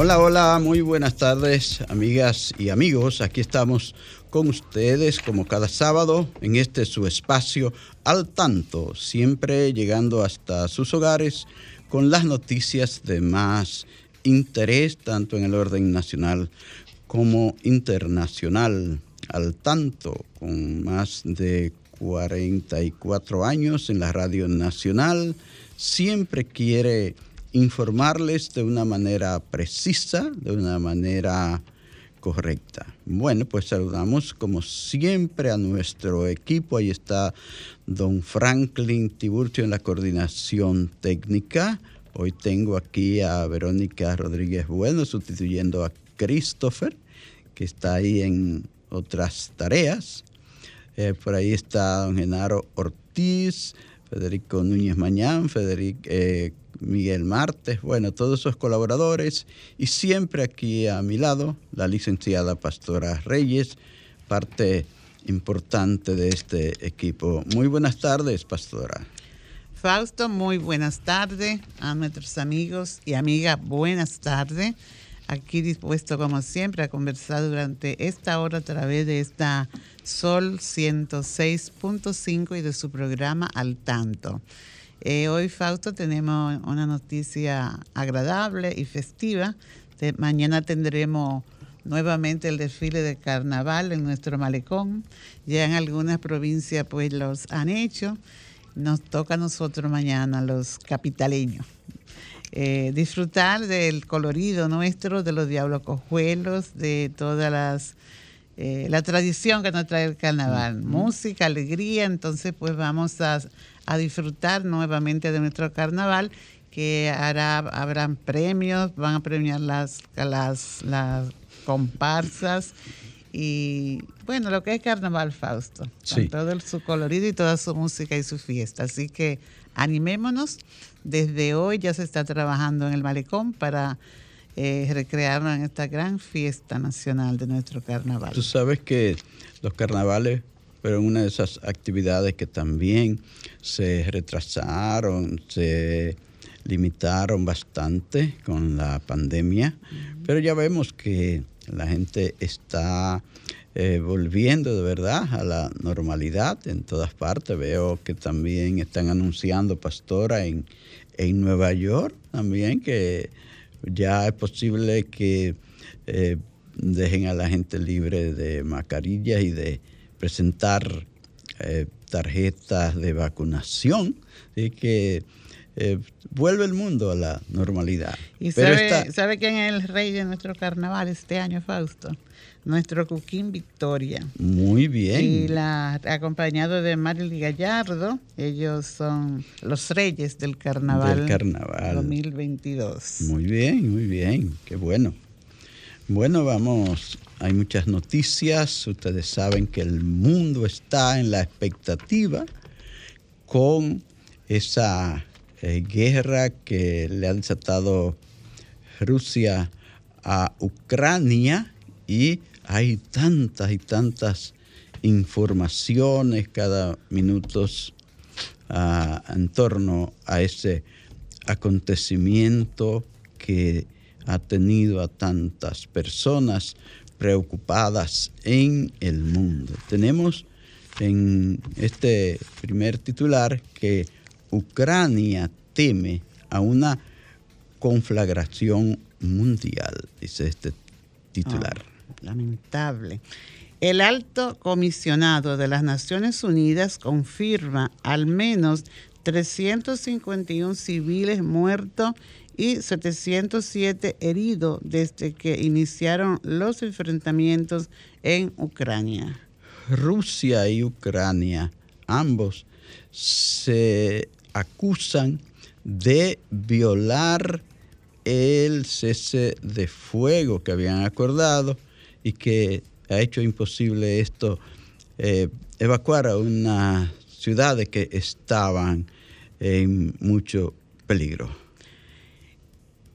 Hola, hola, muy buenas tardes, amigas y amigos. Aquí estamos con ustedes como cada sábado en este su espacio al tanto, siempre llegando hasta sus hogares con las noticias de más interés, tanto en el orden nacional como internacional. Al tanto, con más de 44 años en la Radio Nacional, siempre quiere informarles de una manera precisa, de una manera correcta. Bueno, pues saludamos como siempre a nuestro equipo. Ahí está don Franklin Tiburcio en la coordinación técnica. Hoy tengo aquí a Verónica Rodríguez Bueno sustituyendo a Christopher, que está ahí en otras tareas. Eh, por ahí está don Genaro Ortiz, Federico Núñez Mañán, Federico, eh, Miguel Martes, bueno, todos esos colaboradores y siempre aquí a mi lado la licenciada Pastora Reyes, parte importante de este equipo. Muy buenas tardes, Pastora. Fausto, muy buenas tardes a nuestros amigos y amigas, buenas tardes. Aquí dispuesto como siempre a conversar durante esta hora a través de esta Sol 106.5 y de su programa Al Tanto. Eh, hoy, Fausto, tenemos una noticia agradable y festiva. mañana tendremos nuevamente el desfile de carnaval en nuestro malecón. Ya en algunas provincias pues los han hecho. Nos toca a nosotros mañana, los capitaleños. Eh, disfrutar del colorido nuestro, de los diablos cojuelos, de todas las eh, la tradición que nos trae el carnaval, música, alegría, entonces pues vamos a, a disfrutar nuevamente de nuestro carnaval que hará, habrán premios, van a premiar las, las, las comparsas y bueno, lo que es Carnaval Fausto, con todo su colorido y toda su música y su fiesta. Así que animémonos, desde hoy ya se está trabajando en el malecón para eh, recrearnos en esta gran fiesta nacional de nuestro carnaval. Tú sabes que los carnavales pero una de esas actividades que también se retrasaron, se limitaron bastante con la pandemia, pero ya vemos que la gente está eh, volviendo de verdad a la normalidad en todas partes. Veo que también están anunciando, pastora, en, en Nueva York también, que ya es posible que eh, dejen a la gente libre de mascarillas y de presentar eh, tarjetas de vacunación, y que eh, vuelve el mundo a la normalidad. ¿Y sabe, quién es el rey de nuestro carnaval este año, Fausto? Nuestro Cuquín Victoria. Muy bien. Y la, acompañado de Marily Gallardo, ellos son los reyes del carnaval, del carnaval 2022. Muy bien, muy bien, qué bueno. Bueno, vamos hay muchas noticias, ustedes saben que el mundo está en la expectativa con esa eh, guerra que le ha desatado Rusia a Ucrania y hay tantas y tantas informaciones cada minuto ah, en torno a ese acontecimiento que ha tenido a tantas personas preocupadas en el mundo. Tenemos en este primer titular que Ucrania teme a una conflagración mundial, dice este titular. Ah, lamentable. El alto comisionado de las Naciones Unidas confirma al menos 351 civiles muertos y 707 heridos desde que iniciaron los enfrentamientos en Ucrania. Rusia y Ucrania, ambos se acusan de violar el cese de fuego que habían acordado y que ha hecho imposible esto, eh, evacuar a unas ciudades que estaban en mucho peligro.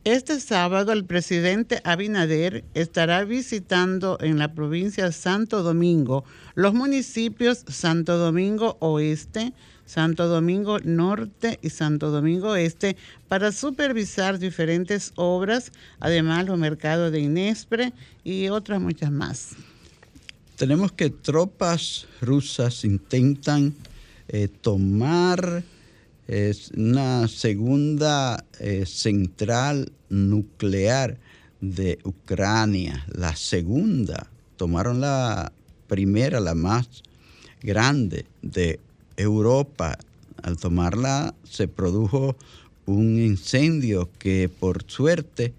Este sábado el presidente Abinader estará visitando en la provincia de Santo Domingo los municipios Santo Domingo Oeste, Santo Domingo Norte y Santo Domingo Este para supervisar diferentes obras, además los mercados de Inespre y otras muchas más. Tenemos que tropas rusas intentan eh, tomar una segunda eh, central nuclear de Ucrania, la segunda. Tomaron la primera, la más grande de Europa. Al tomarla se produjo un incendio que por suerte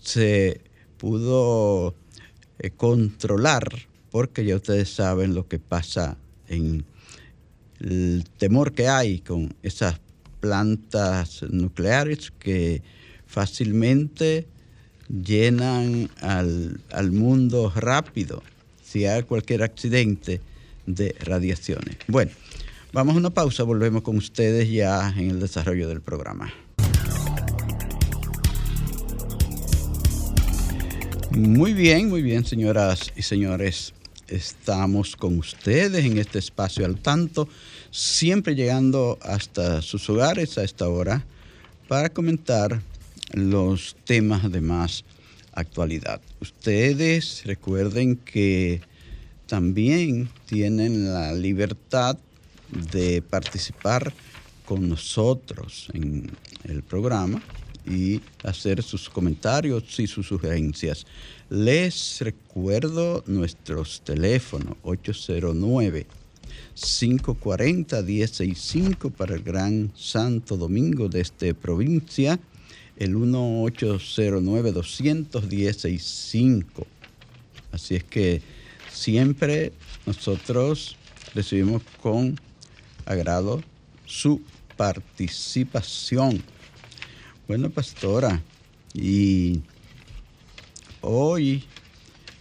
se pudo eh, controlar porque ya ustedes saben lo que pasa en el temor que hay con esas plantas nucleares que fácilmente llenan al, al mundo rápido si hay cualquier accidente de radiaciones. Bueno, vamos a una pausa, volvemos con ustedes ya en el desarrollo del programa. Muy bien, muy bien, señoras y señores. Estamos con ustedes en este espacio al tanto siempre llegando hasta sus hogares a esta hora para comentar los temas de más actualidad. Ustedes recuerden que también tienen la libertad de participar con nosotros en el programa y hacer sus comentarios y sus sugerencias. Les recuerdo nuestros teléfonos 809 540-165 para el Gran Santo Domingo de esta provincia, el 1809-200-165. Así es que siempre nosotros recibimos con agrado su participación. Bueno, pastora, y hoy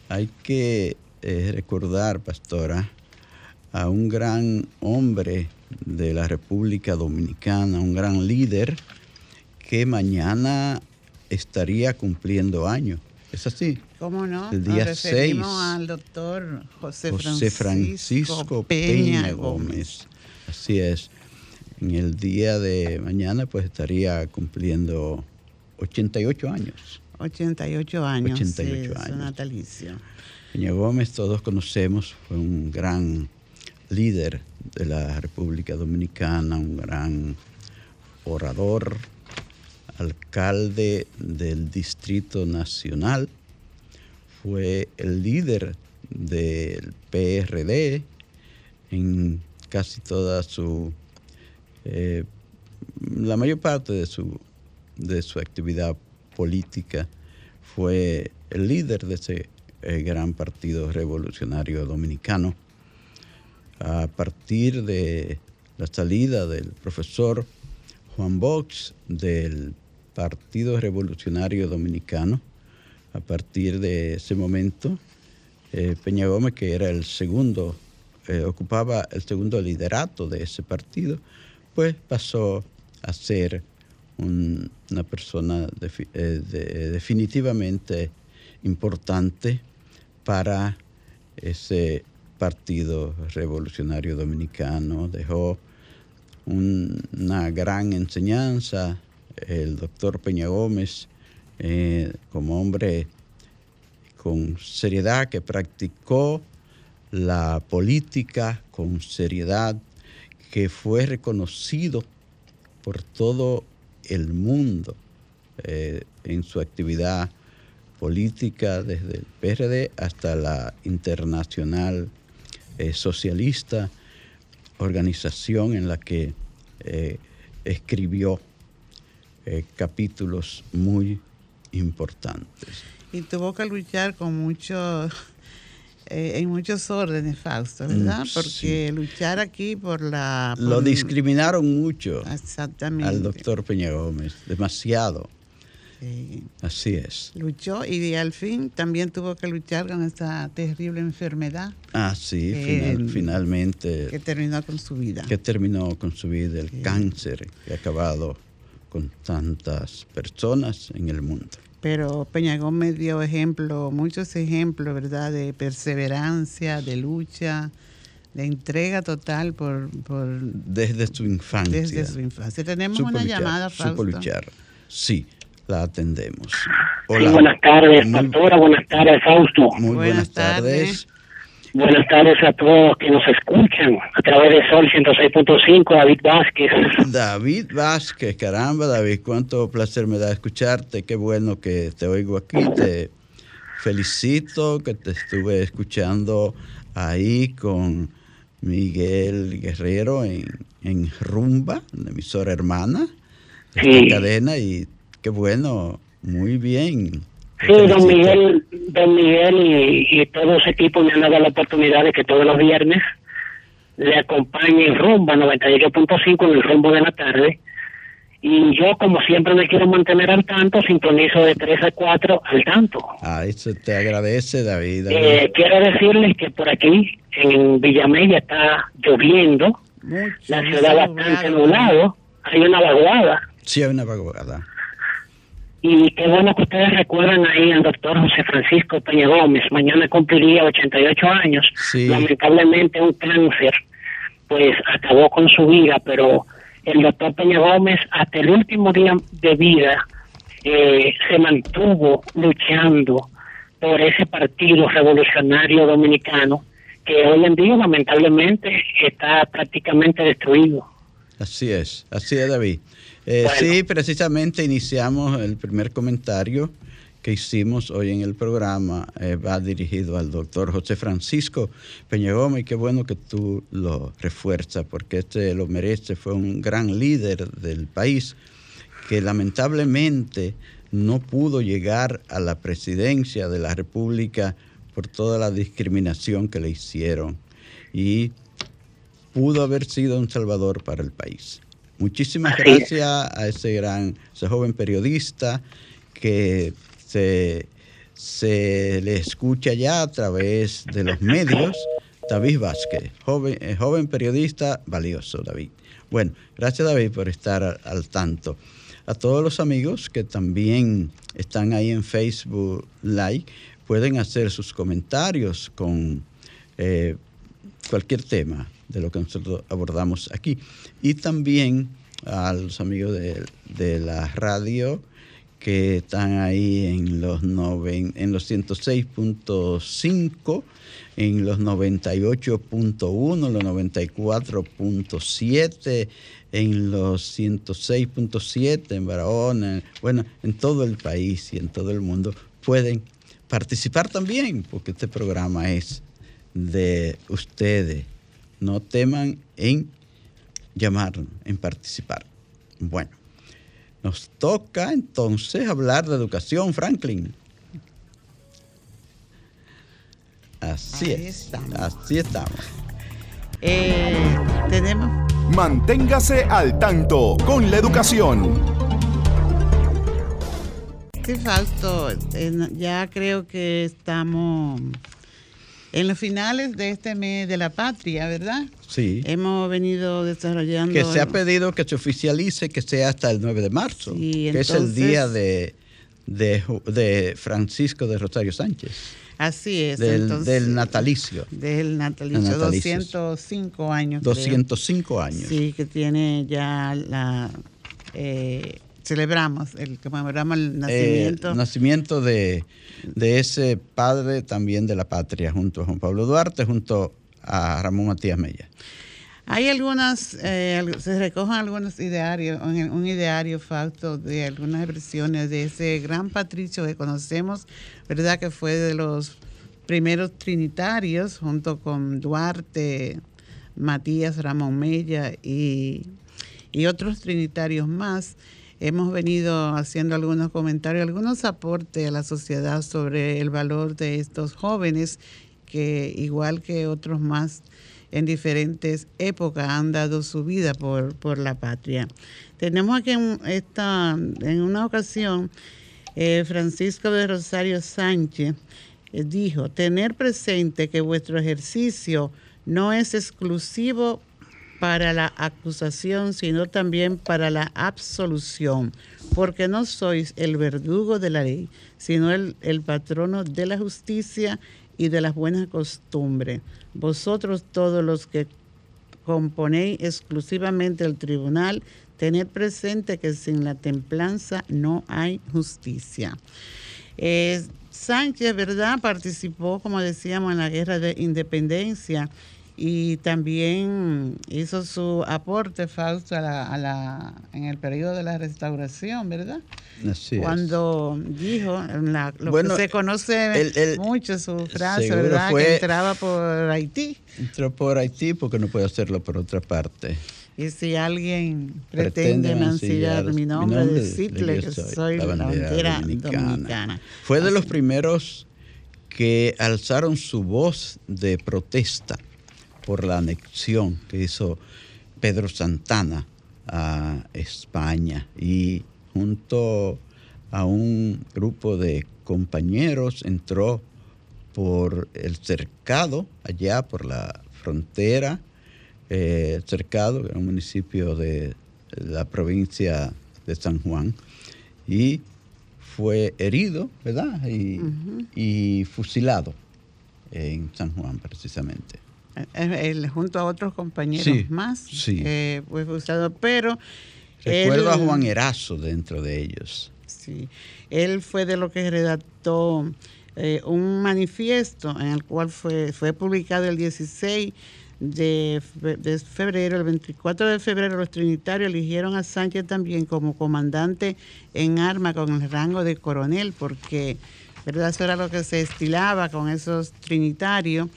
hay que eh, recordar, pastora, a un gran hombre de la República Dominicana, un gran líder que mañana estaría cumpliendo años. ¿Es así? ¿Cómo no? El día 6. al doctor José, José Francisco, Peña, Gómez. Así es. En el día de mañana pues estaría cumpliendo 88 años. 88 años. 88 años. natalicio. Peña Gómez todos conocemos, fue un gran líder de la República Dominicana, un gran orador, alcalde del Distrito Nacional, fue el líder del PRD en casi toda su, eh, la mayor parte de su, de su actividad política, fue el líder de ese eh, gran partido revolucionario dominicano. A partir de la salida del profesor Juan Box del Partido Revolucionario Dominicano, a partir de ese momento, eh, Peña Gómez, que era el segundo, eh, ocupaba el segundo liderato de ese partido, pues pasó a ser una persona eh, definitivamente importante para ese Partido Revolucionario Dominicano, dejó una gran enseñanza. El doctor Peña Gómez, eh, como hombre con seriedad que practicó la política con seriedad, que fue reconocido por todo el mundo eh, en su actividad política desde el PRD hasta la internacional eh, socialista, organización en la que eh, escribió capítulos muy importantes. Y tuvo que luchar con mucho, eh, en muchos órdenes, Fausto, ¿verdad? Mm, Porque luchar aquí por la... Lo discriminaron mucho Exactamente. al doctor Peña Gómez, demasiado. Sí. Así es. Luchó y al fin también tuvo que luchar con esta terrible enfermedad Ah, sí, final- finalmente. que terminó con su vida. que terminó con su vida, el Sí. cáncer que ha acabado con tantas personas en el mundo. Pero Peña Gómez dio ejemplo, muchos ejemplos, ¿verdad? De perseverancia, de lucha, de entrega total por, por Desde su infancia. desde su infancia. Tenemos Supo una luchar, llamada, supo Fausto. luchar. Sí, la atendemos. Sí, buenas tardes, Muy- pastora. Buenas tardes, Fausto. Muy buenas, Buenas tardes. tardes. Buenas tardes a todos los que nos escuchan a través de Sol 106.5, David Vázquez. David Vázquez, caramba, David, cuánto placer me da escucharte. Qué bueno que te oigo aquí. Te felicito que te estuve escuchando ahí con Miguel Guerrero en, en Rumba, la emisora hermana de esta Sí. cadena. Y qué bueno, muy bien. Sí, don. Miguel, don Miguel y, y todo ese equipo me han dado la oportunidad de que todos los viernes le acompañe en Rumba 98.5 en el rumbo de la tarde. Y yo, como siempre me quiero mantener al tanto, sintonizo de 3 a 4 al tanto. Ah, eso te agradece, David. David. Eh, quiero decirles que por aquí, en Villamella, está lloviendo. Mucho, La ciudad bastante nublado. Hay una vaguada. sí, hay una vaguada. Y qué bueno que ustedes recuerdan ahí al doctor José Francisco Peña Gómez. Mañana cumpliría 88 años. Sí. Lamentablemente un cáncer, pues acabó con su vida, pero el doctor Peña Gómez hasta el último día de vida eh, se mantuvo luchando por ese partido revolucionario dominicano que hoy en día lamentablemente está prácticamente destruido. Así es, así es, David. Eh, Bueno. Sí, precisamente iniciamos el primer comentario que hicimos hoy en el programa, eh, va dirigido al doctor José Francisco Peña Gómez, y qué bueno que tú lo refuerzas, porque este lo merece, fue un gran líder del país que lamentablemente no pudo llegar a la presidencia de la República por toda la discriminación que le hicieron. Y pudo haber sido un salvador para el país. Muchísimas Así es. gracias a ese gran, ese joven periodista que se, se le escucha ya a través de los medios, David Vázquez, joven, eh, joven periodista valioso, David. Bueno, gracias David por estar al, al tanto. A todos los amigos que también están ahí en Facebook Live, pueden hacer sus comentarios con eh, cualquier tema de lo que nosotros abordamos aquí. Y también a los amigos de, de la radio que están ahí en los, noven, en los 106.5, en los 98.1, los 94.7, en los 106.7 en Barahona, bueno, en todo el país y en todo el mundo pueden participar también, porque este programa es de ustedes. No teman en llamarnos, en participar. Bueno, nos toca entonces hablar de educación, Franklin. Así Ahí es, estamos. así estamos. Eh, tenemos Manténgase al tanto con la educación. Sí, Fausto, eh, ya creo que estamos en los finales de este mes de la patria, ¿verdad? Sí. Hemos venido desarrollando... Que se ha pedido que se oficialice que sea hasta el 9 de marzo, Sí, que es el día de, de, Francisco de Rosario Sánchez, Así es. del, entonces, del natalicio, Del natalicio, natalicio. 205 años. creo. 205 años. Sí, que tiene ya la... eh, celebramos, el, conmemoramos el nacimiento. Eh, nacimiento de, de ese padre también de la patria, junto a Juan Pablo Duarte, junto a Ramón Matías Mella. Hay algunas, eh, se recogen algunos idearios, un, ideario facto de algunas versiones de ese gran patricio que conocemos, ¿verdad? Que fue de los primeros trinitarios, junto con Duarte, Matías, Ramón Mella y, y otros trinitarios más. Hemos venido haciendo algunos comentarios, algunos aportes a la sociedad sobre el valor de estos jóvenes que igual que otros más en diferentes épocas han dado su vida por, por la patria. Tenemos aquí en, esta, en una ocasión eh, Francisco de Rosario Sánchez eh, dijo, tener presente que vuestro ejercicio no es exclusivo para la acusación, sino también para la absolución, porque no sois el verdugo de la ley, sino el, el patrono de la justicia y de las buenas costumbres. Vosotros todos los que componéis exclusivamente el tribunal, tened presente que sin la templanza no hay justicia. Eh, Sánchez, ¿verdad? Participó, como decíamos, en la guerra de independencia y también hizo su aporte, Fausto, a la, en el periodo de la restauración, ¿verdad? Así Cuando dijo, lo que se conoce mucho su frase, ¿verdad? que entraba por Haití. Entró por Haití porque no puede hacerlo por otra parte. Y si alguien pretende, mancillar, mi nombre, decirle que soy, la bandera, dominicana. Fue de los primeros que alzaron su voz de protesta por la anexión que hizo Pedro Santana a España y junto a un grupo de compañeros entró por el cercado, allá por la frontera, eh, cercado, un municipio de la provincia de San Juan, y fue herido, ¿verdad? y fusilado en San Juan precisamente. Él, junto a otros compañeros más, sí. Eh, fue usado, pero... Recuerdo a Juan Erazo dentro de ellos. Sí, él fue de lo que redactó eh, un manifiesto en el cual fue, fue publicado el 16 de, de, febrero, el 24 de febrero, los trinitarios eligieron a Sánchez también como comandante en arma con el rango de coronel, porque ¿verdad? eso era lo que se estilaba con esos trinitarios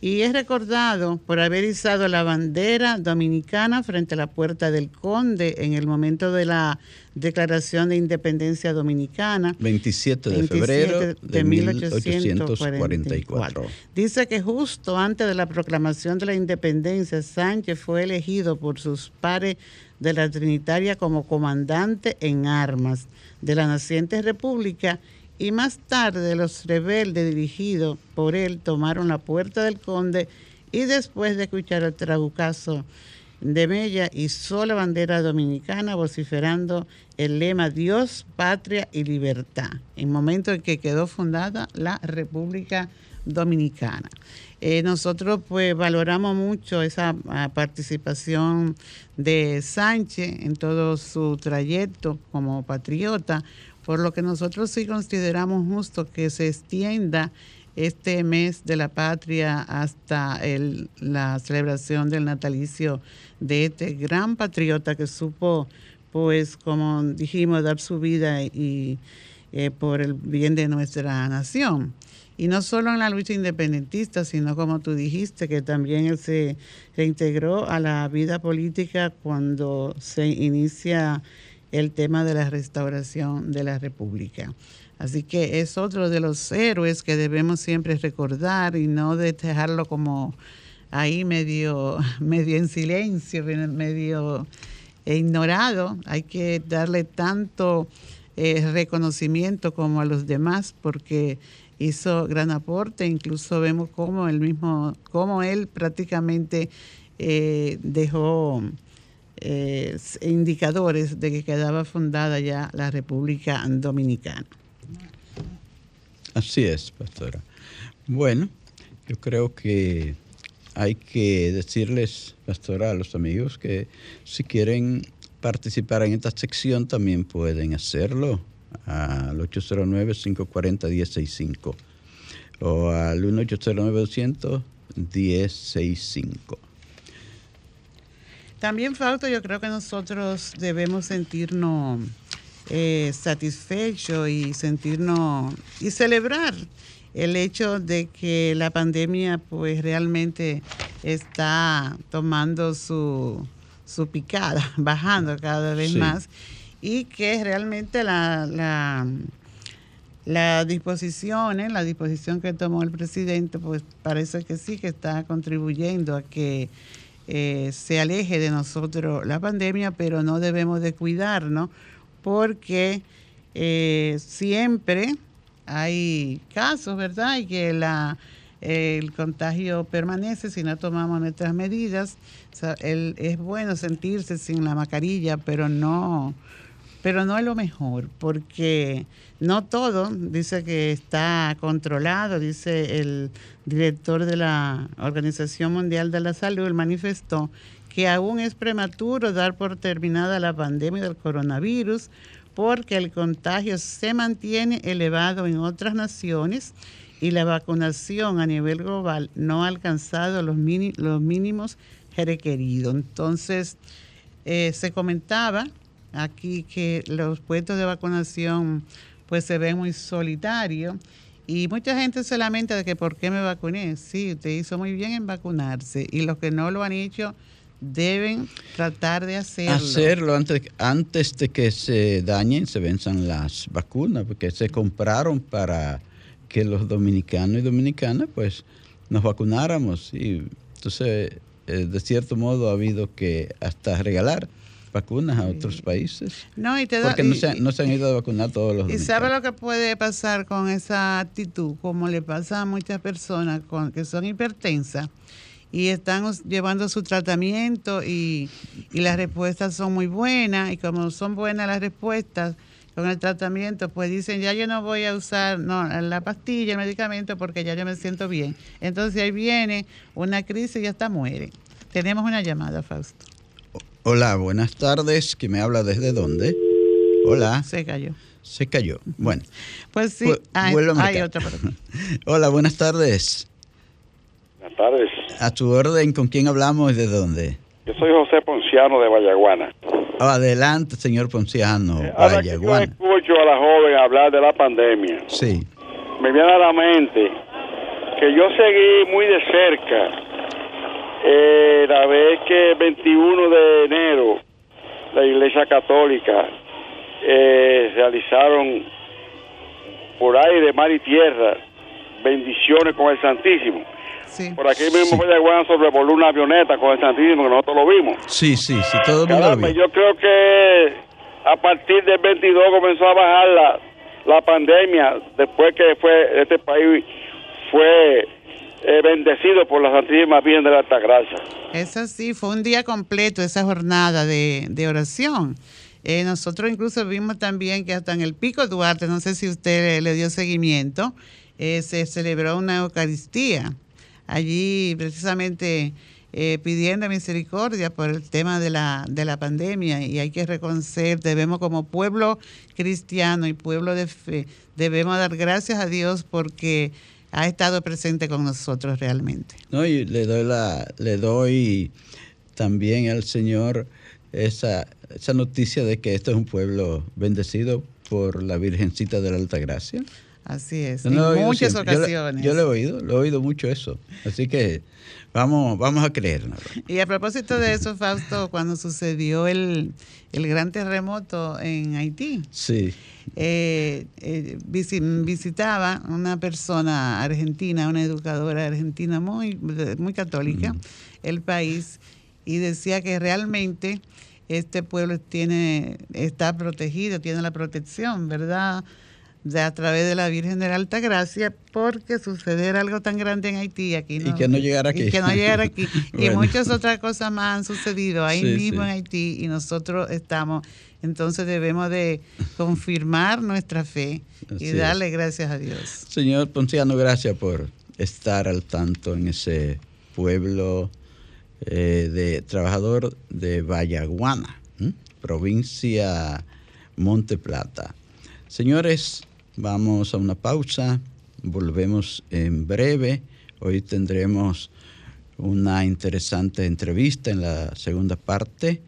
y es recordado por haber izado la bandera dominicana frente a la puerta del Conde en el momento de la Declaración de Independencia Dominicana. 27 de febrero de, 1844. Dice que justo antes de la proclamación de la independencia, Sánchez fue elegido por sus pares de la Trinitaria como comandante en armas de la naciente república y más tarde los rebeldes dirigidos por él tomaron la puerta del conde y después de escuchar el trabucazo de Mella hizo la bandera dominicana vociferando el lema Dios, patria y libertad, en momento en que quedó fundada la República Dominicana. Eh, nosotros pues valoramos mucho esa ah, participación de Sánchez en todo su trayecto como patriota, por lo que nosotros sí consideramos justo que se extienda este mes de la patria hasta la celebración del natalicio de este gran patriota que supo, pues como dijimos, dar su vida y eh, por el bien de nuestra nación. Y no solo en la lucha independentista, sino como tú dijiste, que también se reintegró a la vida política cuando se inicia el tema de la restauración de la República. Así que es otro de los héroes que debemos siempre recordar y no dejarlo como ahí medio, medio en silencio, medio ignorado. Hay que darle tanto eh, reconocimiento como a los demás porque hizo gran aporte. Incluso vemos cómo él mismo, cómo él prácticamente eh, dejó eh, indicadores de que quedaba fundada ya la República Dominicana. Así es, pastora. Bueno, yo creo que hay que decirles, pastora, a los amigos que si quieren participar en esta sección también pueden hacerlo al 809-540-1065 o al 1809-200-1065. También, Fausto, yo creo que nosotros debemos sentirnos eh, satisfechos y sentirnos y celebrar el hecho de que la pandemia pues realmente está tomando su, su picada, bajando cada vez más y que realmente la, la, la disposición, la disposición que tomó el presidente, pues parece que sí que está contribuyendo a que eh, se aleje de nosotros la pandemia, pero no debemos de cuidarnos porque eh, siempre hay casos, ¿verdad? Y que la, el contagio permanece si no tomamos nuestras medidas. es bueno sentirse sin la mascarilla, pero no pero no es lo mejor, porque no todo dice que está controlado, dice el director de la Organización Mundial de la Salud, manifestó que aún es prematuro dar por terminada la pandemia del coronavirus, porque el contagio se mantiene elevado en otras naciones y la vacunación a nivel global no ha alcanzado los, los mínimos requeridos. Entonces, eh, se comentaba aquí que los puestos de vacunación pues se ven muy solitarios y mucha gente se lamenta de que por qué me vacuné. Sí, usted hizo muy bien en vacunarse y los que no lo han hecho deben tratar de hacerlo. Hacerlo antes, antes de que se dañen, se venzan las vacunas, porque se compraron para que los dominicanos y dominicanas pues nos vacunáramos y entonces eh, de cierto modo ha habido que hasta regalar vacunas a otros países. No, y te Porque no, se, no, se, han ido a vacunar todos los ¿Y sabe lo que puede pasar con esa actitud? Como le pasa a muchas personas con, que son hipertensas y están llevando su tratamiento y, y las respuestas son muy buenas y como son buenas las respuestas con el tratamiento, pues dicen, ya yo no voy a usar no, la pastilla, el medicamento, porque ya yo me siento bien. Entonces ahí viene una crisis y hasta muere. Tenemos una llamada, Fausto. Hola, buenas tardes. ¿Quién me habla desde dónde? Hola. Se cayó. Se cayó. Bueno. Pues sí, hay, otra Hola, buenas tardes. Buenas tardes. A tu orden, ¿con quién hablamos y de dónde? Yo soy José Ponciano de Vallaguana. Adelante, señor Ponciano, eh, Vallaguana. yo escucho a la joven hablar de la pandemia. Sí. Me viene a la mente que yo seguí muy de cerca eh, la vez que el 21 de enero la Iglesia Católica eh, realizaron por aire, mar y tierra bendiciones con el Santísimo. Por aquí mismo sí. Guana sobrevoló una avioneta con el Santísimo, que nosotros lo vimos. Sí, sí, sí, todo el mundo lo Yo creo que a partir del 22 comenzó a bajar la, la pandemia, después que fue este país fue eh, bendecido por la Santísima Virgen de la Altagracia. Eso sí, fue un día completo esa jornada de, oración. Eh, nosotros incluso vimos también que hasta en el Pico Duarte, no sé si usted le, dio seguimiento, eh, se celebró una Eucaristía. Allí precisamente pidiendo misericordia por el tema de la, de la pandemia y hay que reconocer, debemos como pueblo cristiano y pueblo de fe, debemos dar gracias a Dios porque ha estado presente con nosotros realmente. No, y le doy la, le doy también al Señor esa, esa noticia de que este es un pueblo bendecido por la Virgencita de la Alta Gracia. Así es, en muchas ocasiones. Yo, lo he oído, lo he oído mucho eso. Así que vamos, vamos a creernos. Y a propósito de eso, Fausto, cuando sucedió el, el gran terremoto en Haití, sí. Eh, eh, visitaba una persona argentina, una educadora argentina muy, muy católica, mm. el país, y decía que realmente este pueblo tiene, está protegido, tiene la protección, ¿verdad? De a través de la Virgen de la Alta Gracia, porque suceder algo tan grande en Haití aquí no, y que no llegara aquí. y que no llegara aquí. Y muchas otras cosas más han sucedido ahí mismo en Haití y nosotros estamos entonces debemos de confirmar nuestra fe y darle gracias a Dios. Señor Ponciano gracias por estar al tanto en ese pueblo eh, de trabajador de Vallaguana provincia Monte Plata. Señores Vamos a una pausa, volvemos en breve. Hoy tendremos una interesante entrevista en la segunda parte,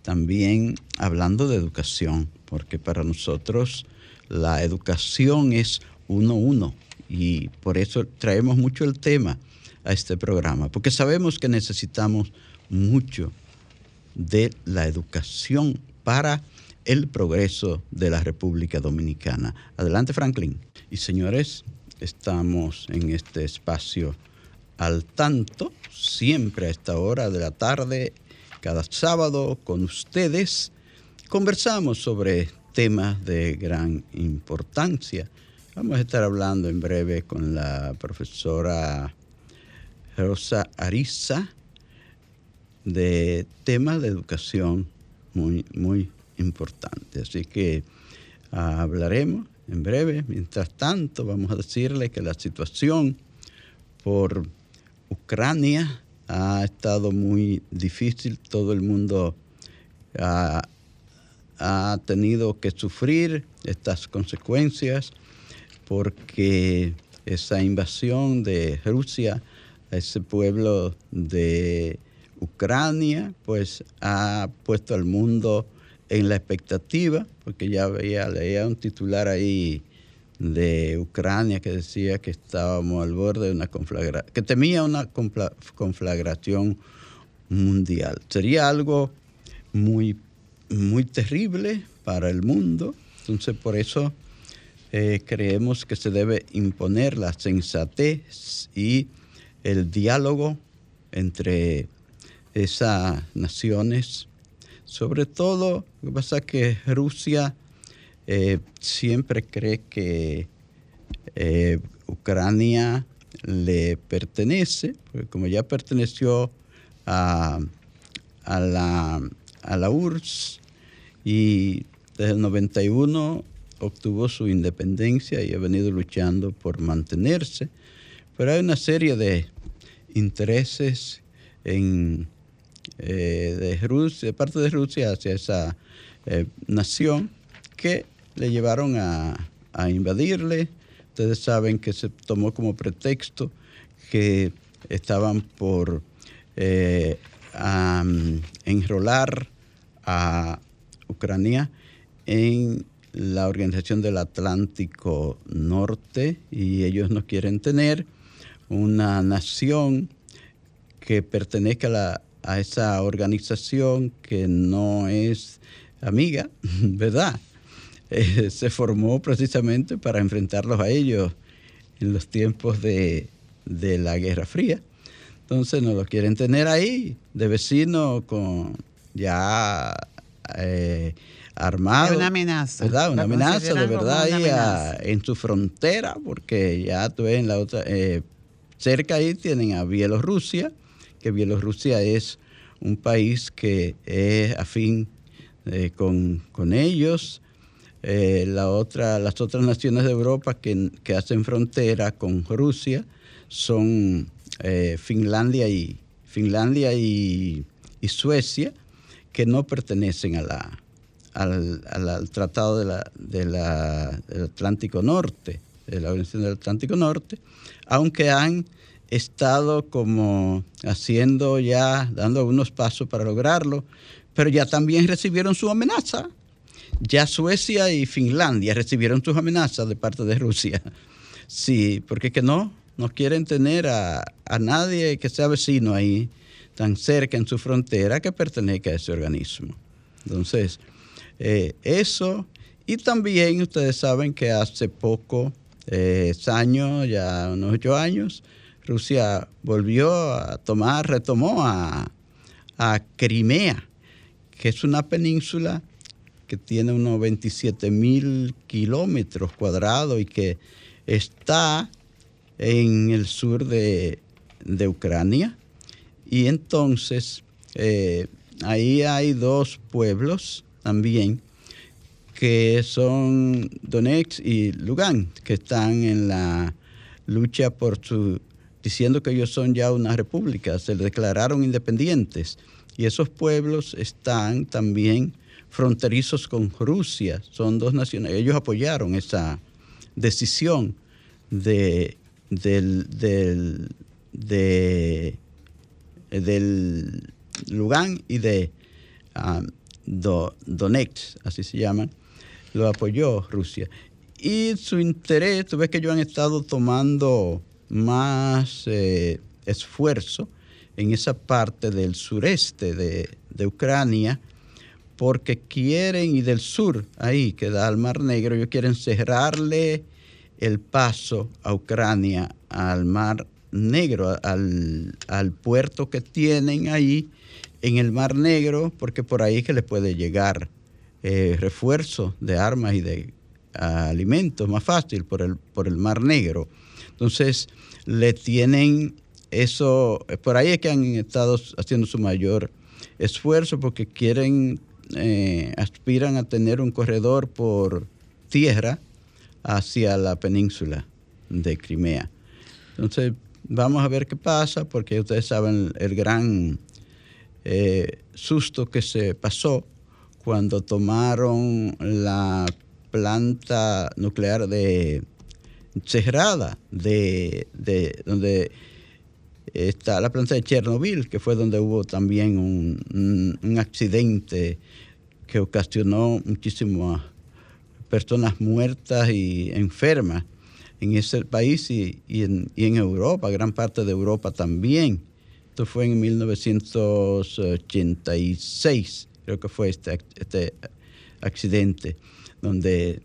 también hablando de educación, porque para nosotros la educación es uno uno y por eso traemos mucho el tema a este programa, porque sabemos que necesitamos mucho de la educación para el progreso de la República Dominicana. Adelante, Franklin. Y señores, estamos en este espacio al tanto, siempre a esta hora de la tarde, cada sábado con ustedes. Conversamos sobre temas de gran importancia. Vamos a estar hablando en breve con la profesora Rosa Ariza de temas de educación muy, muy importantes. Así que ah, hablaremos en breve. Mientras tanto, vamos a decirle que la situación por Ucrania ha estado muy difícil. Todo el mundo ha, ha tenido que sufrir estas consecuencias porque esa invasión de Rusia a ese pueblo de Ucrania, pues ha puesto al mundo en la expectativa, porque ya veía, leía un titular ahí de Ucrania que decía que estábamos al borde de una conflagración, que temía una conflagración mundial. Sería algo muy, muy terrible para el mundo, entonces por eso eh, creemos que se debe imponer la sensatez y el diálogo entre esas naciones. Sobre todo, lo que pasa es que Rusia eh, siempre cree que eh, Ucrania le pertenece, porque como ya perteneció a, a, la, a la URSS y desde el 91 obtuvo su independencia y ha venido luchando por mantenerse, pero hay una serie de intereses en, eh, de Rusia, parte de Rusia hacia esa eh, nación que le llevaron a, invadirle. Ustedes saben que se tomó como pretexto que estaban por eh, enrolar a Ucrania en la Organización del Atlántico Norte y ellos no quieren tener una nación que pertenezca a, esa organización que no es amiga, ¿verdad? Eh, se formó precisamente para enfrentarlos a ellos en los tiempos de, la Guerra Fría. Entonces no lo quieren tener ahí, de vecino con ya eh, armado. una amenaza. ¿verdad? Una amenaza de verdad ahí en su frontera, porque ya tú ves en la otra, eh, cerca ahí tienen a Bielorrusia, que Bielorrusia es un país que es afín eh, con, ellos. Eh, la otra, las otras naciones de Europa que, hacen frontera con Rusia son eh, Finlandia, y, Finlandia y, Suecia, que no pertenecen a la, al, Tratado de del Atlántico Norte, de la Organización del Atlántico Norte, aunque han estado como haciendo ya, dando algunos pasos para lograrlo, pero ya también recibieron su amenaza. Ya Suecia y Finlandia recibieron sus amenazas de parte de Rusia. Sí, porque que no, no quieren tener a, nadie que sea vecino ahí, tan cerca en su frontera, que pertenezca a ese organismo. Entonces, eh, eso, y también ustedes saben que hace poco, eh, años, ya unos ocho años, Rusia volvió a tomar, retomó a, Crimea, que es una península que tiene unos 27 mil kilómetros cuadrados y que está en el sur de, Ucrania. Y entonces eh, ahí hay dos pueblos también que son Donetsk y Lugansk, que están en la lucha por su diciendo que ellos son ya una república, se declararon independientes. Y esos pueblos están también fronterizos con Rusia, son dos naciones. Ellos apoyaron esa decisión de, del, del, de, del Lugán y de um, Donetsk, así se llaman, lo apoyó Rusia. Y su interés, tú ves que ellos han estado tomando más eh, esfuerzo en esa parte del sureste de, Ucrania porque quieren, y del sur, ahí que da al Mar Negro, ellos quieren cerrarle el paso a Ucrania al Mar Negro, al, al puerto que tienen ahí en el Mar Negro, porque por ahí es que les puede llegar eh, refuerzo de armas y de alimentos más fácil por el, por el Mar Negro. Entonces, le tienen eso, por ahí es que han estado haciendo su mayor esfuerzo porque quieren, eh, aspiran a tener un corredor por tierra hacia la península de Crimea. Entonces, vamos a ver qué pasa porque ustedes saben el gran eh, susto que se pasó cuando tomaron la planta nuclear de cerrada de, donde está la planta de Chernobyl, que fue donde hubo también un, accidente que ocasionó muchísimas personas muertas y enfermas en ese país y, en, y, en, Europa, gran parte de Europa también. Esto fue en 1986, creo que fue este, este accidente, donde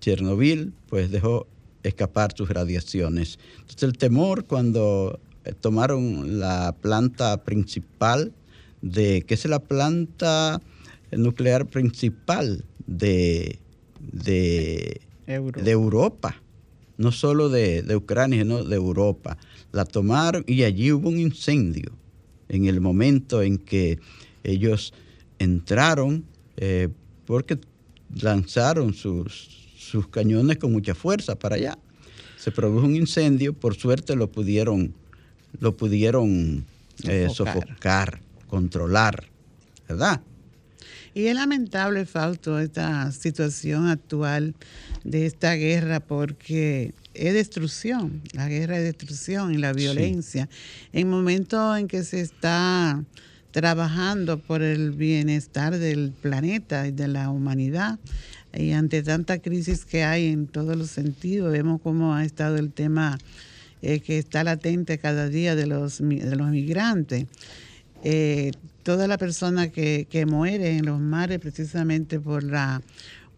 Chernobyl pues dejó escapar sus radiaciones. Entonces el temor cuando eh, tomaron la planta principal de, que es la planta nuclear principal de, de, Europa, no solo de, Ucrania, sino de Europa. La tomaron y allí hubo un incendio en el momento en que ellos entraron eh, porque lanzaron sus, sus cañones con mucha fuerza para allá. Se produjo un incendio, por suerte lo pudieron, lo pudieron eh, sofocar. controlar, ¿verdad? Y es lamentable, Fausto, esta situación actual de esta guerra porque es destrucción, la guerra es destrucción y la violencia. En momentos en que se está trabajando por el bienestar del planeta y de la humanidad, y ante tanta crisis que hay en todos los sentidos, vemos cómo ha estado el tema eh, que está latente cada día de los, de los migrantes. Eh, toda la persona que, que, muere en los mares precisamente por la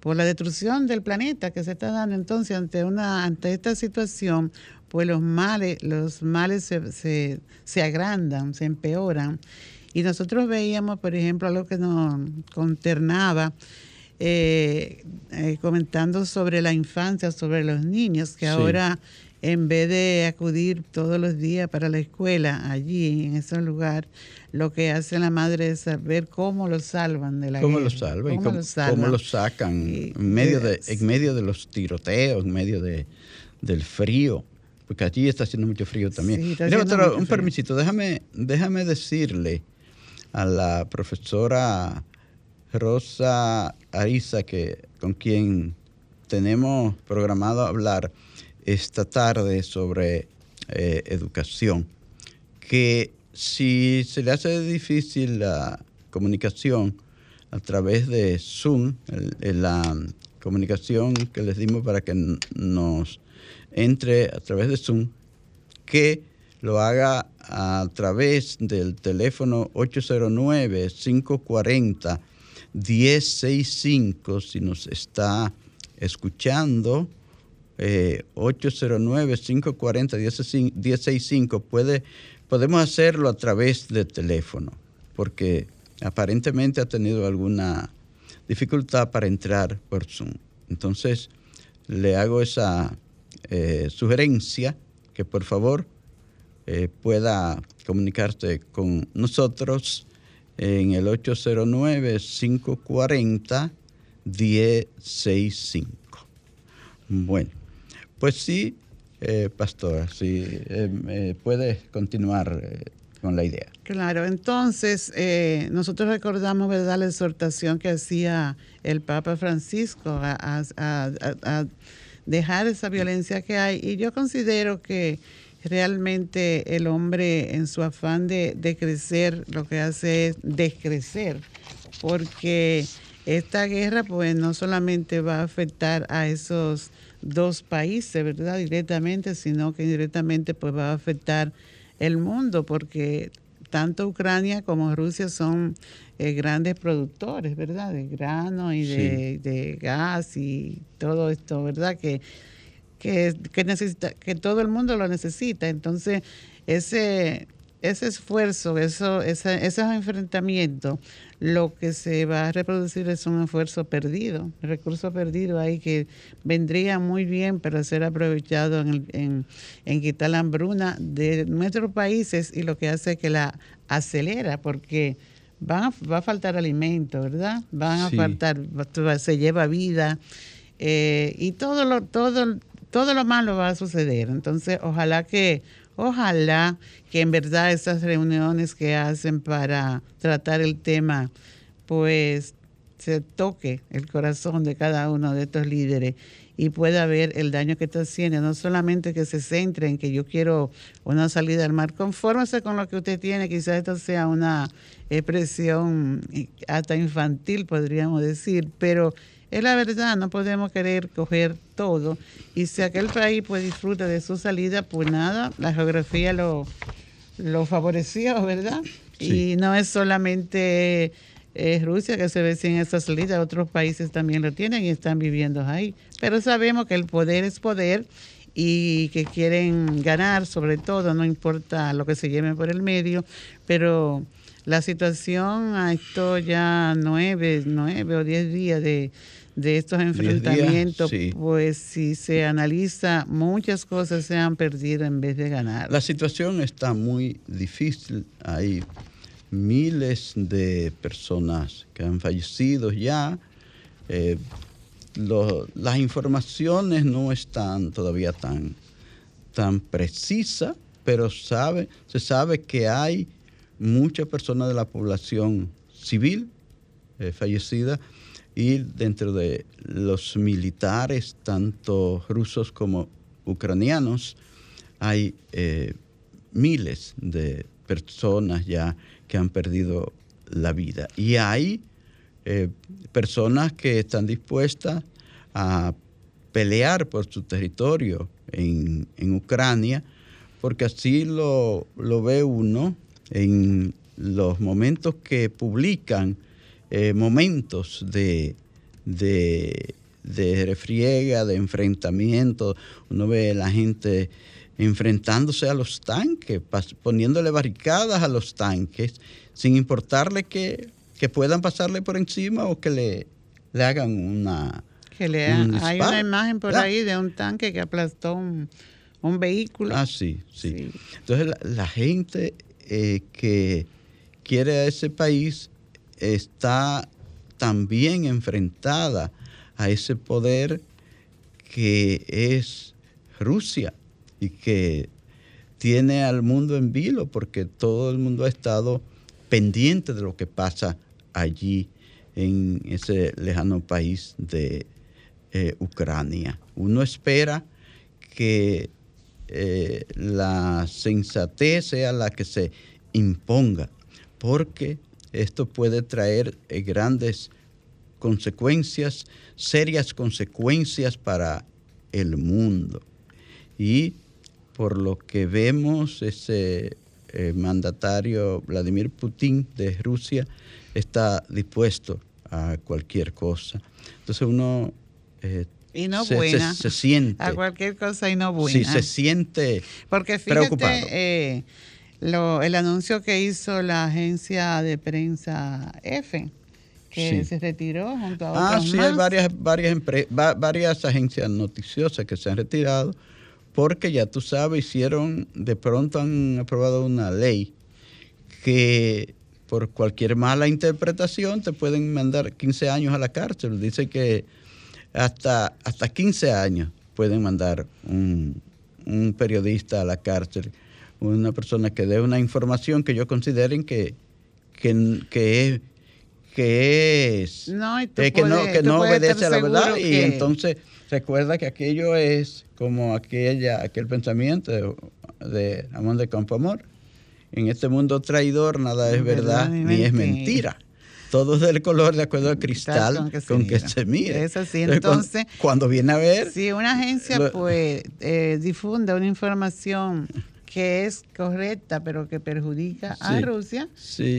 por la destrucción del planeta que se está dando entonces ante una ante esta situación pues los males los males se, se, se agrandan se empeoran y nosotros veíamos por ejemplo algo que nos consternaba eh, eh, comentando sobre la infancia, sobre los niños, que ahora en vez de acudir todos los días para la escuela, allí en ese lugar, lo que hace la madre es saber cómo lo salvan de la ¿Cómo Lo salvan, ¿Cómo, lo salvan? ¿Cómo lo sacan en, medio de, en medio de los tiroteos, en medio de, del frío? Porque allí está haciendo mucho frío también. un permisito, déjame, déjame decirle a la profesora Rosa Ariza, que, con quien tenemos programado hablar esta tarde sobre eh, educación, que si se le hace difícil la comunicación a través de Zoom, la comunicación que les dimos para que nos entre a través de Zoom, que lo haga a través del teléfono 809 540 1065 si nos está escuchando. 809-540-1065 eh, puede, podemos hacerlo a través de teléfono, porque aparentemente ha tenido alguna dificultad para entrar por Zoom. Entonces, le hago esa eh, sugerencia que por favor eh, pueda comunicarse con nosotros en el 809-540-1065. Bueno, pues sí, eh, pastora, sí, eh, puede continuar eh, con la idea. Claro, entonces nosotros recordamos, la exhortación que hacía el Papa Francisco a dejar esa violencia que hay. Y yo considero que realmente el hombre en su afán de, crecer lo que hace es descrecer, porque esta guerra pues no solamente va a afectar a esos dos países, ¿verdad? Directamente, sino que indirectamente pues va a afectar el mundo, porque tanto Ucrania como Rusia son eh, grandes productores, ¿verdad? De grano y de, gas y todo esto, ¿verdad? Que, que, que, necesita, que todo el mundo lo necesita. Entonces, ese, ese esfuerzo, eso, ese, esos enfrentamientos, lo que se va a reproducir es un esfuerzo perdido, recurso perdido ahí que vendría muy bien para ser aprovechado en, en, quitar la hambruna de nuestros países y lo que hace que la acelera, porque va a faltar alimento, ¿verdad? Van a faltar, se lleva vida eh, y todo lo, todo, todo lo malo va a suceder. Entonces, ojalá que Ojalá que en verdad esas reuniones que hacen para tratar el tema, pues se toque el corazón de cada uno de estos líderes y pueda ver el daño que está haciendo. No solamente que se centre en que yo quiero una salida al mar, confórmese con lo que usted tiene, quizás esto sea una expresión hasta infantil, podríamos decir, pero es la verdad, no podemos querer coger todo. Y si aquel país pues disfruta de su salida, pues nada, la geografía lo, lo favoreció, ¿verdad? Y no es solamente eh, Rusia que se ve sin esa salida, otros países también lo tienen y están viviendo ahí. Pero sabemos que el poder es poder y que quieren ganar sobre todo, no importa lo que se lleven por el medio, pero la situación a esto ya nueve, nueve o diez días de de estos enfrentamientos, pues si se analiza, muchas cosas se han perdido en vez de ganar. La situación está muy difícil. Hay miles de personas que han fallecido ya. Eh, las informaciones no están todavía tan, tan precisas, pero sabe, se sabe que hay muchas personas de la población civil eh, fallecidas y dentro de los militares, tanto rusos como ucranianos, hay eh, miles de personas ya que han perdido la vida. Y hay eh, personas que están dispuestas a pelear por su territorio en, Ucrania, porque así lo, lo ve uno en los momentos que publican eh, momentos de, de, refriega, de enfrentamiento. Uno ve a la gente enfrentándose a los tanques, poniéndole barricadas a los tanques, sin importarle que, puedan pasarle por encima o que le, le hagan una... Que le hay una imagen por ahí de un tanque que aplastó un, vehículo. Ah, sí, sí. Entonces la, gente eh, que quiere a ese país está también enfrentada a ese poder que es Rusia y que tiene al mundo en vilo porque todo el mundo ha estado pendiente de lo que pasa allí en ese lejano país de eh, Ucrania. Uno espera que eh, la sensatez sea la que se imponga, porque esto puede traer eh, grandes consecuencias, serias consecuencias para el mundo. Y por lo que vemos, ese eh, mandatario Vladimir Putin de Rusia está dispuesto a cualquier cosa. Entonces uno eh, y no buena. Se, siente. A cualquier cosa y no buena. Sí, se siente Porque fíjate, lo, el anuncio que hizo la agencia de prensa F, que se retiró junto a Ah, sí, hay varias, varias, varias agencias noticiosas que se han retirado porque ya tú sabes, hicieron, de pronto han aprobado una ley que por cualquier mala interpretación te pueden mandar 15 años a la cárcel. Dice que hasta, hasta 15 años pueden mandar un, un periodista a la cárcel una persona que dé una información que yo consideren que, que, que es que es no, que, no, que no obedece a la verdad y entonces recuerda que aquello es como aquella aquel pensamiento de, de Amón de Campoamor. En este mundo traidor nada es verdad, ni, es mentira. todo es del color de acuerdo al cristal con que, se, mire. Es así, entonces... Cuando, viene a ver... Si una agencia pues eh, difunde una información que es correcta pero que perjudica a Rusia,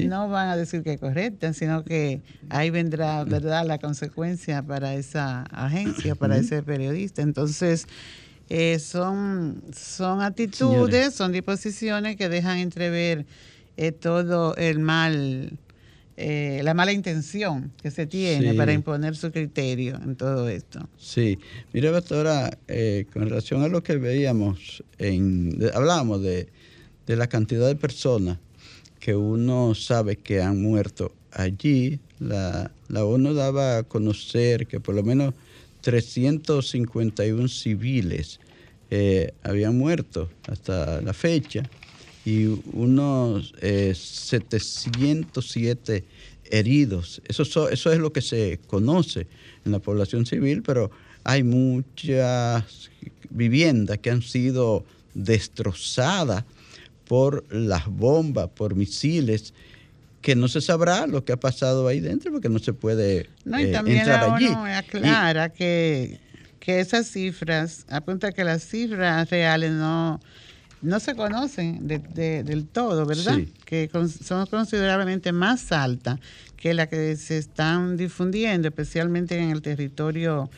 no van a decir que es correcta, sino que ahí vendrá, ¿verdad?, la consecuencia para esa agencia, para ese periodista. Entonces, eh, son, son actitudes, son disposiciones que dejan entrever eh, todo el mal eh, la mala intención que se tiene para imponer su criterio en todo esto. Sí, mire, doctora, eh, con relación a lo que veíamos, en, hablábamos de, la cantidad de personas que uno sabe que han muerto allí, la, la ONU daba a conocer que por lo menos 351 civiles eh, habían muerto hasta la fecha y unos 707 eh, heridos. Eso, eso es lo que se conoce en la población civil, pero hay muchas viviendas que han sido destrozadas por las bombas, por misiles, que no se sabrá lo que ha pasado ahí dentro porque no se puede no, y eh, también la ONU aclara que, que esas cifras, apunta que las cifras reales no no se conocen del todo, ¿verdad? Que son considerablemente más altas que las que se están difundiendo, especialmente en el territorio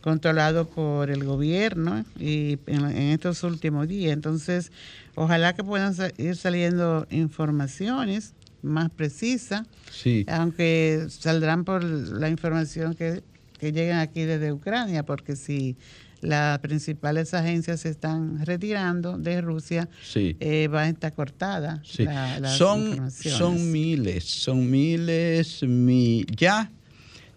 controlado por el gobierno y en, estos últimos días. Entonces, ojalá que puedan ir saliendo informaciones más precisas, sí. aunque saldrán por la información que, que llegan aquí desde Ucrania, porque si las principales agencias se están retirando de Rusia, eh, va a estar cortada la, son, son miles, son miles, ya,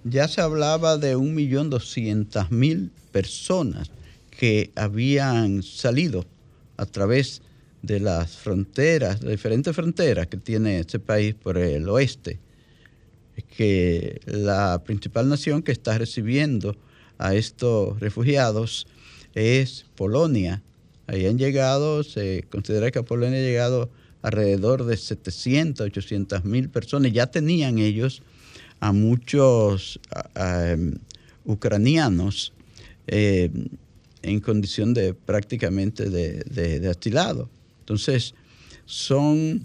ya se hablaba de un millón doscientas mil personas que habían salido a través de las fronteras, de diferentes fronteras que tiene este país por el oeste, que la principal nación que está recibiendo a estos refugiados es Polonia. Ahí han llegado, se considera que a Polonia ha llegado alrededor de 700, 800 mil personas. Ya tenían ellos a muchos em, ucranianos em, en condición de prácticamente de, de. Entonces, son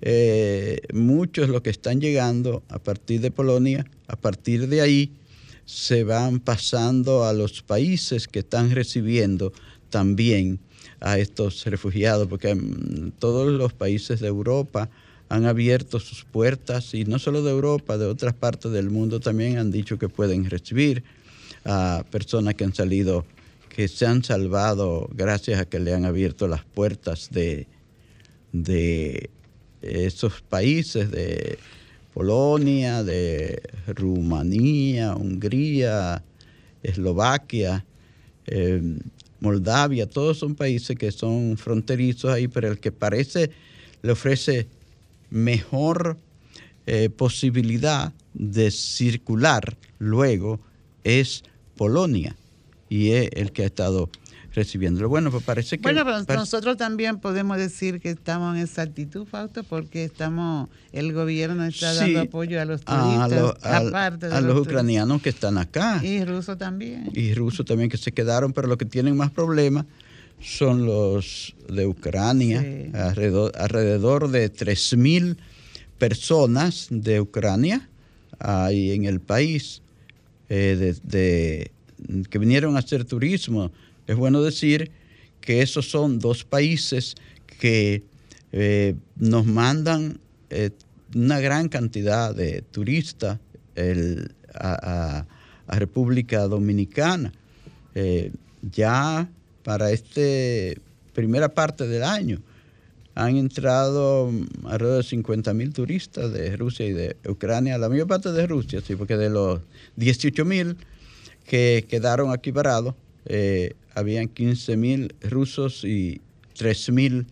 eh, muchos los que están llegando a partir de Polonia. A partir de ahí, se van pasando a los países que están recibiendo también a estos refugiados, porque mm, todos los países de Europa han abierto sus puertas y no solo de Europa, de otras partes del mundo también han dicho que pueden recibir a personas que han salido, que se han salvado gracias a que le han abierto las puertas de, de esos países, de Polonia, de Rumanía, Hungría, Eslovaquia, eh, Moldavia, todos son países que son fronterizos ahí, pero el que parece le ofrece mejor eh, posibilidad de circular luego es Polonia y es el que ha estado recibiéndolo. Bueno, pues parece que... Bueno, pero nosotros también podemos decir que estamos en esa actitud, Fausto, porque estamos, el gobierno está dando apoyo a los turistas, a, aparte de a los, ucranianos que están acá. Y rusos también. Y rusos también que se quedaron, pero los que tienen más problemas son los de Ucrania, alrededor, alrededor de 3.000 personas de Ucrania hay en el país eh, de, que vinieron a hacer turismo es bueno decir que esos son dos países que eh, nos mandan eh, una gran cantidad de turistas a, República Dominicana. Eh, ya para esta primera parte del año han entrado alrededor de 50 mil turistas de Rusia y de Ucrania, la mayor parte de Rusia, sí, porque de los 18 mil que quedaron aquí parados, habían 15.000 rusos y 3.000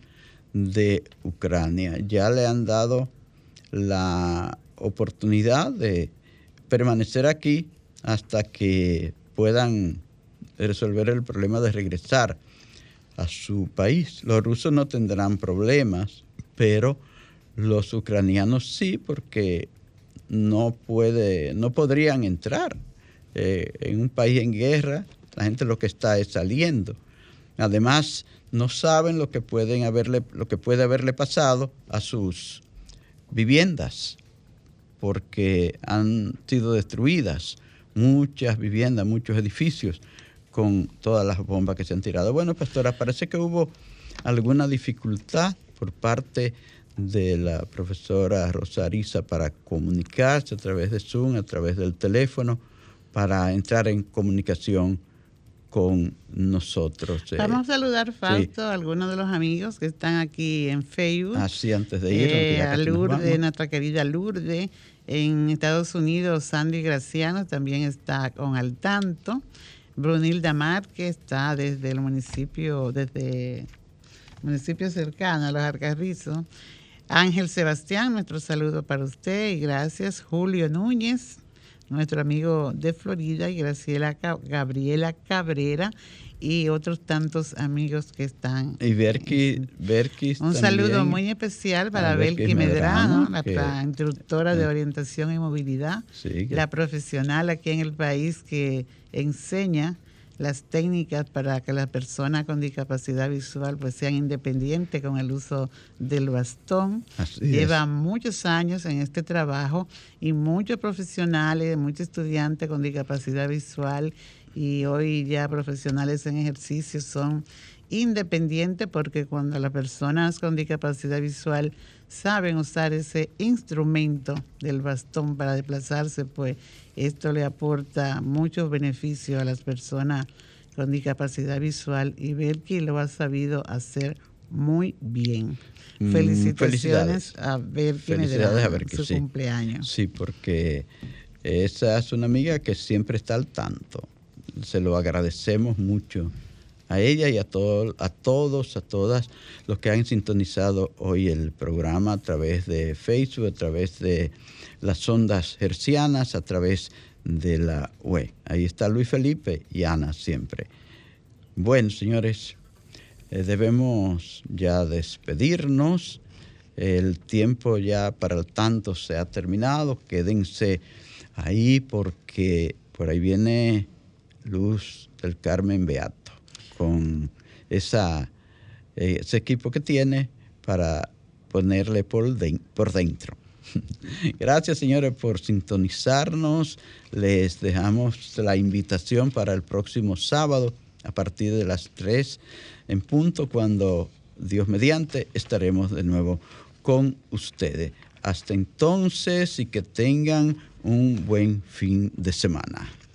de Ucrania. Ya le han dado la oportunidad de permanecer aquí hasta que puedan resolver el problema de regresar a su país. Los rusos no tendrán problemas, pero los ucranianos sí, porque no, puede, no podrían entrar eh, en un país en guerra la gente lo que está es saliendo Además, no saben lo que, pueden haberle, lo que puede haberle pasado a sus viviendas, porque han sido destruidas muchas viviendas, muchos edificios con todas las bombas que se han tirado. Bueno, pastora, parece que hubo alguna dificultad por parte de la profesora Rosarisa para comunicarse a través de Zoom, a través del teléfono, para entrar en comunicación con nosotros. Eh. Vamos a saludar, Fausto, a algunos de los amigos que están aquí en Facebook. Así, antes de ir. Eh, a Lourdes, nuestra querida Lourdes. En Estados Unidos, Sandy Graciano también está con al tanto. Brunilda que está desde el municipio, desde municipio cercano a los Arcarrizos. Ángel Sebastián, nuestro saludo para usted y gracias. Julio Núñez, nuestro amigo de Florida, y Graciela Gabriela Cabrera y otros tantos amigos que están. Y Berky, Un saludo muy especial para Berky Medrano, la instructora de orientación y movilidad, la profesional aquí en el país que enseña las técnicas para que las personas con discapacidad visual pues sean independientes con el uso del bastón. Lleva muchos años en este trabajo y muchos profesionales, muchos estudiantes con discapacidad visual y hoy ya profesionales en ejercicio son independientes porque cuando las personas con discapacidad visual saben usar ese instrumento del bastón para desplazarse, pues esto le aporta muchos beneficios a las personas con discapacidad visual y ver que lo ha sabido hacer muy bien. Mm, Felicitaciones a ver Felicidades a su cumpleaños. Sí, porque esa es una amiga que siempre está al tanto. Se lo agradecemos mucho a ella y a, todo, a todos, a todas los que han sintonizado hoy el programa a través de Facebook, a través de las ondas hercianas, a través de la web. Ahí está Luis Felipe y Ana siempre. Bueno, señores, eh, debemos ya despedirnos. El tiempo ya para el tanto se ha terminado. Quédense ahí porque por ahí viene Luz del Carmen Beato con esa, eh, ese equipo que tiene para ponerle por, por dentro. Gracias, señores, por sintonizarnos. Les dejamos la invitación para el próximo sábado a partir de las 3 en punto, cuando Dios mediante estaremos de nuevo con ustedes. Hasta entonces y que tengan un buen fin de semana.